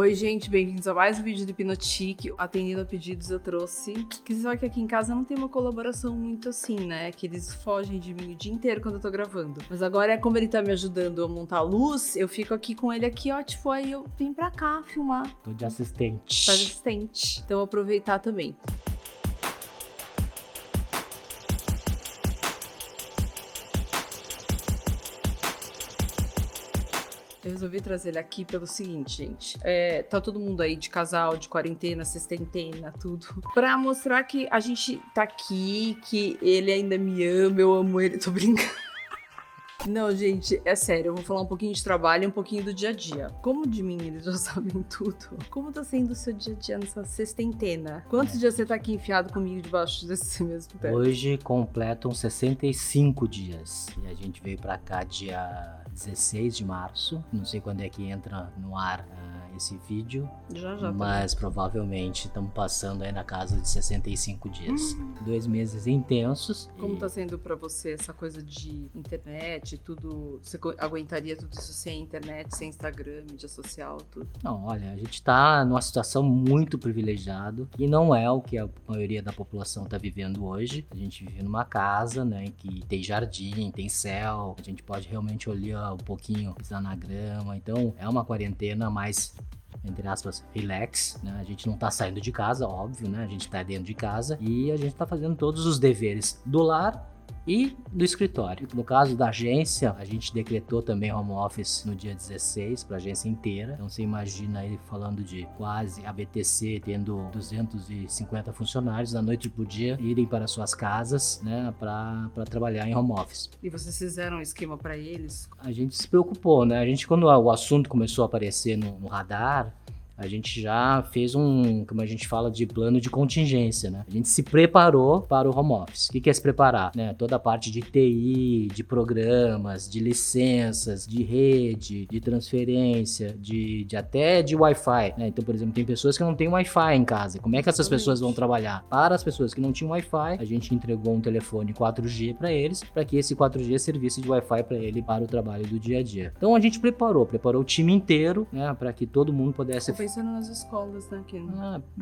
Oi, gente, bem-vindos a mais um vídeo do Hipnotique. Atendendo a pedidos, eu trouxe. Que só que aqui em casa não tem uma colaboração muito assim, né? Que eles fogem de mim o dia inteiro quando eu tô gravando. Mas agora, como ele tá me ajudando a montar a luz, eu fico aqui com ele aqui, ó. Tipo, aí eu vim pra cá filmar. Tô de assistente. Tá de assistente. Então, aproveitar também. Eu resolvi trazer ele aqui pelo seguinte, gente. É, tá todo mundo aí de casal, de quarentena, sextentena, tudo. Pra mostrar que a gente tá aqui, que ele ainda me ama, eu amo ele, tô brincando. Não, gente, é sério, eu vou falar um pouquinho de trabalho e um pouquinho do dia a dia. Como de mim eles já sabem tudo. Como tá sendo o seu dia a dia nessa sextentena? Quantos dias você tá aqui enfiado comigo debaixo desse mesmo teto? Hoje completam 65 dias. E a gente veio pra cá dia 16 de março. Não sei quando é que entra no ar uh, esse vídeo. Já, já. Mas provavelmente estamos passando aí na casa de 65 dias. Dois meses intensos. Como e... tá sendo pra você essa coisa de internet, tudo? Você aguentaria tudo isso sem internet, sem Instagram, mídia social, tudo? Não, olha, a gente tá numa situação muito privilegiada e não é o que a maioria da população tá vivendo hoje. A gente vive numa casa, né, que tem jardim, tem céu, a gente pode realmente olhar um pouquinho, pisar na grama. Então, é uma quarentena mais entre aspas, relax, né? A gente não tá saindo de casa, óbvio, né? A gente tá dentro de casa e a gente tá fazendo todos os deveres do lar e do escritório. No caso da agência, a gente decretou também home office no dia 16 para a agência inteira. Então você imagina aí falando de quase a BTC tendo 250 funcionários da noite pro dia irem para suas casas, né, para trabalhar em home office. E vocês fizeram um esquema pra eles? A gente se preocupou, né? A gente quando o assunto começou a aparecer no, no radar, a gente já fez um, como a gente fala, de plano de contingência, né? A gente se preparou para o home office. O que é se preparar? Né? Toda a parte de TI, de programas, de licenças, de rede, de transferência, de, de até de Wi-Fi. né? Então, por exemplo, tem pessoas que não têm Wi-Fi em casa. Como é que essas pessoas vão trabalhar? Para as pessoas que não tinham Wi-Fi, a gente entregou um telefone 4G para eles, para que esse 4G servisse de Wi-Fi para ele para o trabalho do dia a dia. Então a gente preparou, preparou o time inteiro, né, para que todo mundo pudesse Pensando nas escolas, né? Que...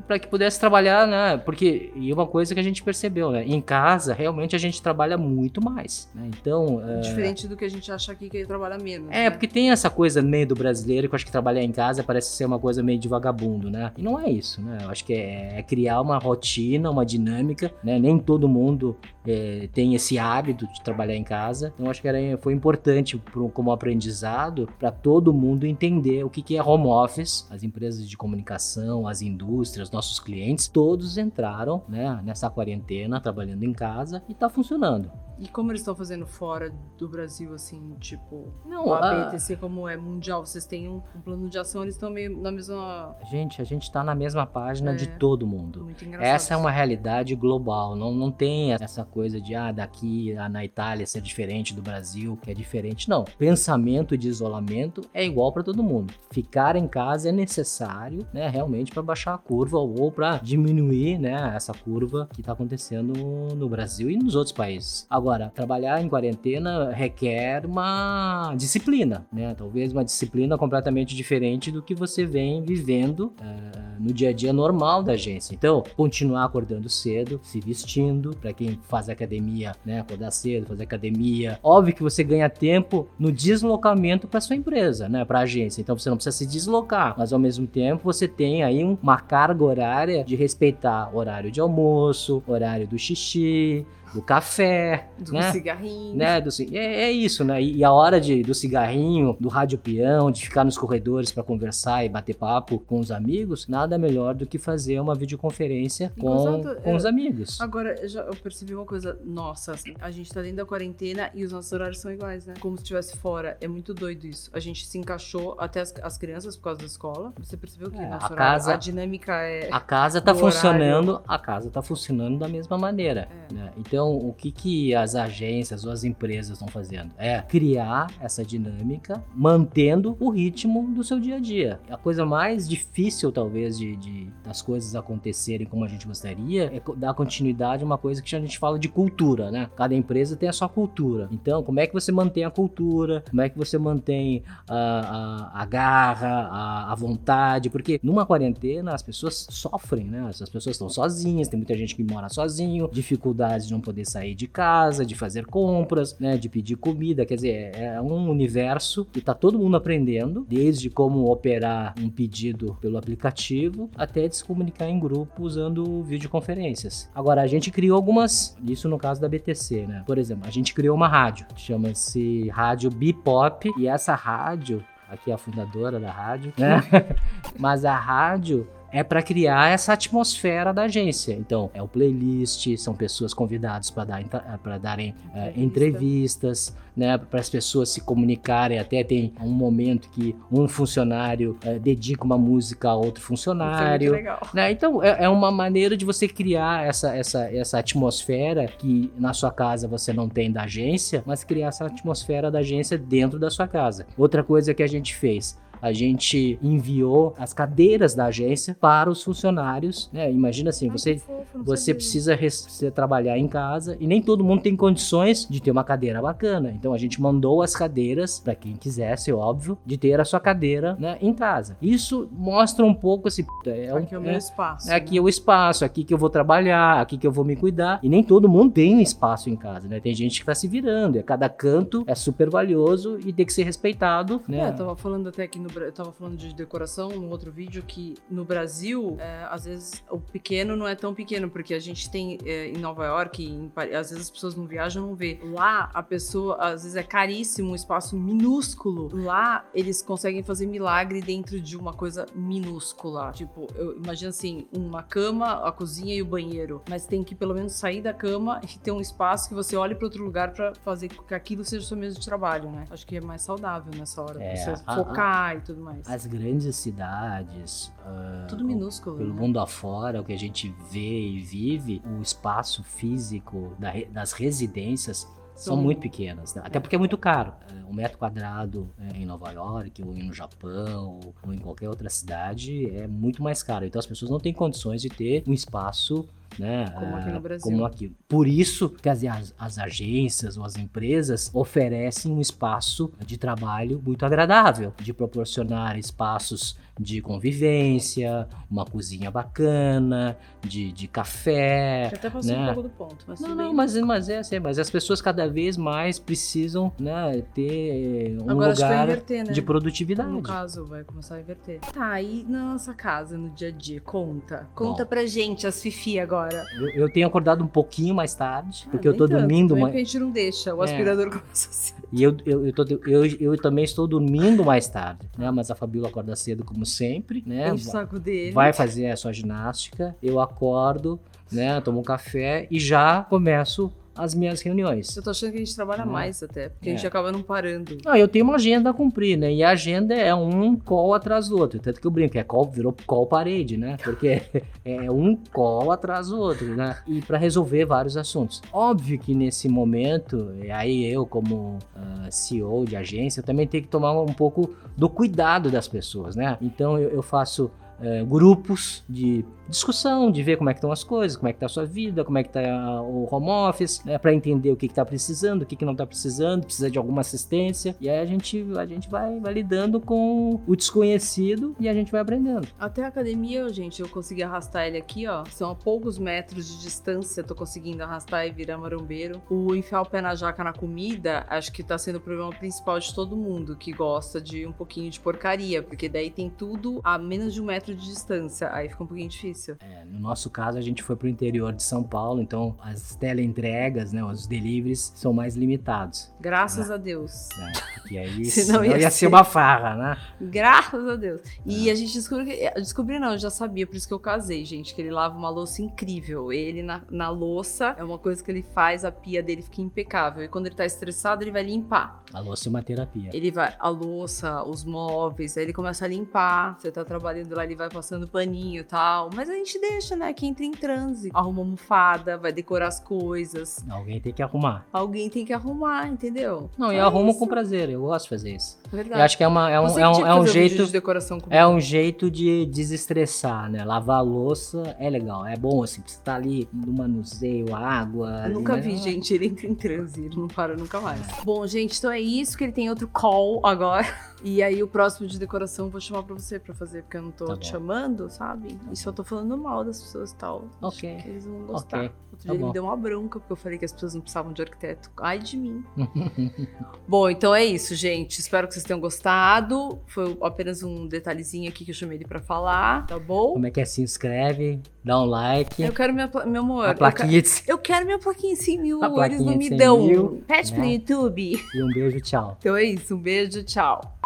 para que pudesse trabalhar, né? Porque e uma coisa que a gente percebeu, né? Em casa, realmente a gente trabalha muito mais, né? Então, é, Diferente do que a gente acha aqui que ele trabalha menos. é, né? porque tem essa coisa meio do brasileiro que eu acho que trabalhar em casa parece ser uma coisa meio de vagabundo, né? E não é isso, né? Eu acho que é, é criar uma rotina, uma dinâmica, né? Nem todo mundo é, tem esse hábito de trabalhar em casa. Então, acho que era, foi importante pro, como aprendizado para todo mundo entender o que, que é home office. As empresas de comunicação, as indústrias, nossos clientes, todos entraram né, nessa quarentena, trabalhando em casa e tá funcionando. E como eles estão fazendo fora do Brasil, assim, tipo, Não, o a- ABTC como é mundial, vocês têm um, um plano de ação, eles estão meio na mesma. Gente, a gente tá na mesma página É. de todo mundo. Muito engraçado. Essa é uma realidade global, não, não tem essa coisa de, ah, daqui na Itália ser diferente do Brasil, que é diferente. Não. Pensamento de isolamento é igual para todo mundo. Ficar em casa é necessário, né, realmente para baixar a curva ou para diminuir, né, essa curva que tá acontecendo no Brasil e nos outros países. Agora, trabalhar em quarentena requer uma disciplina, né, talvez uma disciplina completamente diferente do que você vem vivendo eh, no dia a dia normal da agência. Então, continuar acordando cedo, se vestindo, para quem faz academia, né, acordar cedo, fazer academia. Óbvio que você ganha tempo no deslocamento para sua empresa, né, para agência. Então você não precisa se deslocar, mas ao mesmo tempo você tem aí um- uma carga horária de respeitar horário de almoço, horário do xixi, do café, Do né? cigarrinho. né, do é, é isso, né? E, e a hora de, do cigarrinho, do rádio peão, de ficar nos corredores para conversar e bater papo com os amigos, nada melhor do que fazer uma videoconferência com, Enquanto- com os amigos. Agora, eu já eu percebi uma coisa, nossa, assim, a gente tá dentro da quarentena e os nossos horários são iguais, né? Como se estivesse fora. É muito doido isso. A gente se encaixou até as, as crianças por causa da escola. Você percebeu que É, a casa- a dinâmica é. A casa tá do funcionando, a casa tá funcionando da mesma maneira, É. né? Então, Então, o que, que as agências ou as empresas estão fazendo? É criar essa dinâmica, mantendo o ritmo do seu dia a dia. A coisa mais difícil, talvez, de, de das coisas acontecerem como a gente gostaria é dar continuidade a uma coisa que a gente fala de cultura, né? Cada empresa tem a sua cultura. Então, como é que você mantém a cultura? Como é que você mantém a, a, a garra, a, a vontade? Porque numa quarentena as pessoas sofrem, né? As pessoas estão sozinhas, tem muita gente que mora sozinho, dificuldades de não poder sair de casa, de fazer compras, né? De pedir comida. Quer dizer, é, é um universo que está todo mundo aprendendo, desde como operar um pedido pelo aplicativo até de se comunicar em grupo usando videoconferências. Agora, a gente criou algumas, isso no caso da BTC, né? Por exemplo, a gente criou uma rádio, chama-se Rádio Bipop, e essa rádio aqui é a fundadora da rádio, né? Mas a rádio é para criar essa atmosfera da agência. Então, é o playlist, são pessoas convidadas para dar, para darem é, entrevistas, né, para as pessoas se comunicarem. Até tem um momento que um funcionário é, dedica uma música a outro funcionário. É né? Então, é, é, uma maneira de você criar essa, essa, essa atmosfera que na sua casa você não tem da agência, mas criar essa atmosfera da agência dentro da sua casa. Outra coisa que a gente fez a gente enviou as cadeiras da agência para os funcionários. Né? Imagina assim, Ai, você, fofo, você precisa, precisa trabalhar em casa e nem todo mundo tem condições de ter uma cadeira bacana. Então a gente mandou as cadeiras para quem quisesse, óbvio, de ter a sua cadeira né, em casa. Isso mostra um pouco assim, é aqui é o meu é, espaço. É aqui né? é o espaço, aqui que eu vou trabalhar, aqui que eu vou me cuidar. E nem todo mundo tem um espaço em casa, né? Tem gente que está se virando. E cada canto é super valioso e tem que ser respeitado, né? É, eu tava falando até aqui no no, eu tava falando de decoração no outro vídeo que no Brasil, é, às vezes o pequeno não é tão pequeno, porque a gente tem é, em Nova York, em, às vezes as pessoas não viajam, não vê. Lá a pessoa, às vezes é caríssimo, um espaço minúsculo. Lá eles conseguem fazer milagre dentro de uma coisa minúscula. Tipo, eu imagino assim, uma cama, a cozinha e o banheiro. Mas tem que pelo menos sair da cama e ter um espaço que você olhe para outro lugar para fazer com que aquilo seja o seu mesmo de trabalho, né? Acho que é mais saudável nessa hora. É, você focar e tudo mais. As grandes cidades. Uh, tudo minúsculo. Pelo né? mundo afora, o que a gente vê e vive, o espaço físico da, das residências são muito pequenas, né? até porque é muito caro. Um metro quadrado é, em Nova York, ou no Japão, ou em qualquer outra cidade, é muito mais caro. Então as pessoas não têm condições de ter um espaço né? Como aqui no ah, Brasil. Como aqui. Por isso que as, as agências ou as empresas oferecem um espaço de trabalho muito agradável, de proporcionar espaços de convivência, uma cozinha bacana, de, de café. Eu até passei né? um pouco do ponto. Mas não, não, mas, mas é assim, mas as pessoas cada vez mais precisam né, ter um Agora, lugar inverter, né? de produtividade. No caso, vai começar a inverter. Tá, aí na nossa casa, no dia a dia, conta. Conta Bom, pra gente, as Fifi agora. Eu, eu, tenho acordado um pouquinho mais tarde, ah, porque eu tô tanto, dormindo... Mas... a gente não deixa, o é. aspirador começa assim. E eu, eu, eu, tô, eu, eu também estou dormindo mais tarde, né? Mas a Fabíola acorda cedo como sempre, né? Enche o saco dele. Vai fazer a sua ginástica, eu acordo, né? Tomo um café e já começo as minhas reuniões. Eu tô achando que a gente trabalha né? mais até, porque é. a gente é. acaba não parando. Ah, eu tenho uma agenda a cumprir, né? E a agenda é um call atrás do outro. Tanto que eu brinco, é call, virou call parede, né? Porque é um call atrás do outro, né? E para resolver vários assuntos. Óbvio que nesse momento, aí eu como uh, ah, CEO de agência, eu também tenho que tomar um pouco do cuidado das pessoas, né? Então eu, eu faço uh, grupos de discussão, de ver como é que estão as coisas, como é que está a sua vida, como é que está o home office, né, para entender o que está precisando, o que, que não está precisando, precisa de alguma assistência. E aí a gente, a gente vai, vai lidando com o desconhecido e a gente vai aprendendo. Até a academia, gente, eu consegui arrastar ele aqui, ó. São a poucos metros de distância, tô conseguindo arrastar e virar marombeiro. O enfiar o pé na jaca na comida, acho que tá sendo o problema principal de todo mundo que gosta de um pouquinho de porcaria, porque daí tem tudo a menos de um metro de distância. Aí fica um pouquinho difícil. É, no nosso caso, a gente foi para o interior de São Paulo, então as teleentregas, né, os deliveries são mais limitados. Graças né? a Deus. É, e aí senão ia, ia ser uma farra, né? Graças a Deus. E é. a gente descobriu que. Descobri não, eu já sabia, por isso que eu casei, gente, que ele lava uma louça incrível. Ele na, na louça é uma coisa que ele faz, a pia dele fica impecável. E quando ele tá estressado, ele vai limpar. A louça é uma terapia. Ele vai, a louça, os móveis, aí ele começa a limpar. Você tá trabalhando lá, ele vai passando paninho e tal. Mas a gente deixa, né? Que entra em transe. Arruma almofada, vai decorar as coisas. Alguém tem que arrumar. Alguém tem que arrumar, entendeu? Não, É eu arrumo isso. com prazer, eu gosto de fazer isso. Verdade. Eu acho que é, uma, é um, é um, é um jeito. de decoração comigo. É um jeito de desestressar, né? Lavar a louça é legal, é bom assim, você tá ali no manuseio, a água. Eu ali, nunca né? vi, gente. Ele entra em transe, ele não para nunca mais. Bom, gente, então é isso que ele tem outro call agora. E aí o próximo de decoração eu vou chamar pra você pra fazer, porque eu não tô Tá te bom. chamando, sabe? E só tô falando mal das pessoas e tal. Acho Ok. que eles vão gostar. Ok, Outro tá dia ele bom. me deu uma bronca, porque eu falei que as pessoas não precisavam de arquiteto. Ai de mim. Bom, então é isso, gente. Espero que vocês tenham gostado. Foi apenas um detalhezinho aqui que eu chamei ele pra falar, tá bom? Como é que é? Se inscreve, dá um like. Eu quero minha, meu amor. a plaquinha de... Eu quero minha plaquinha em 100 mil, A eles não de me 100 dão. mil, Pede pro né? YouTube. E um beijo, tchau. Então é isso, um beijo, tchau.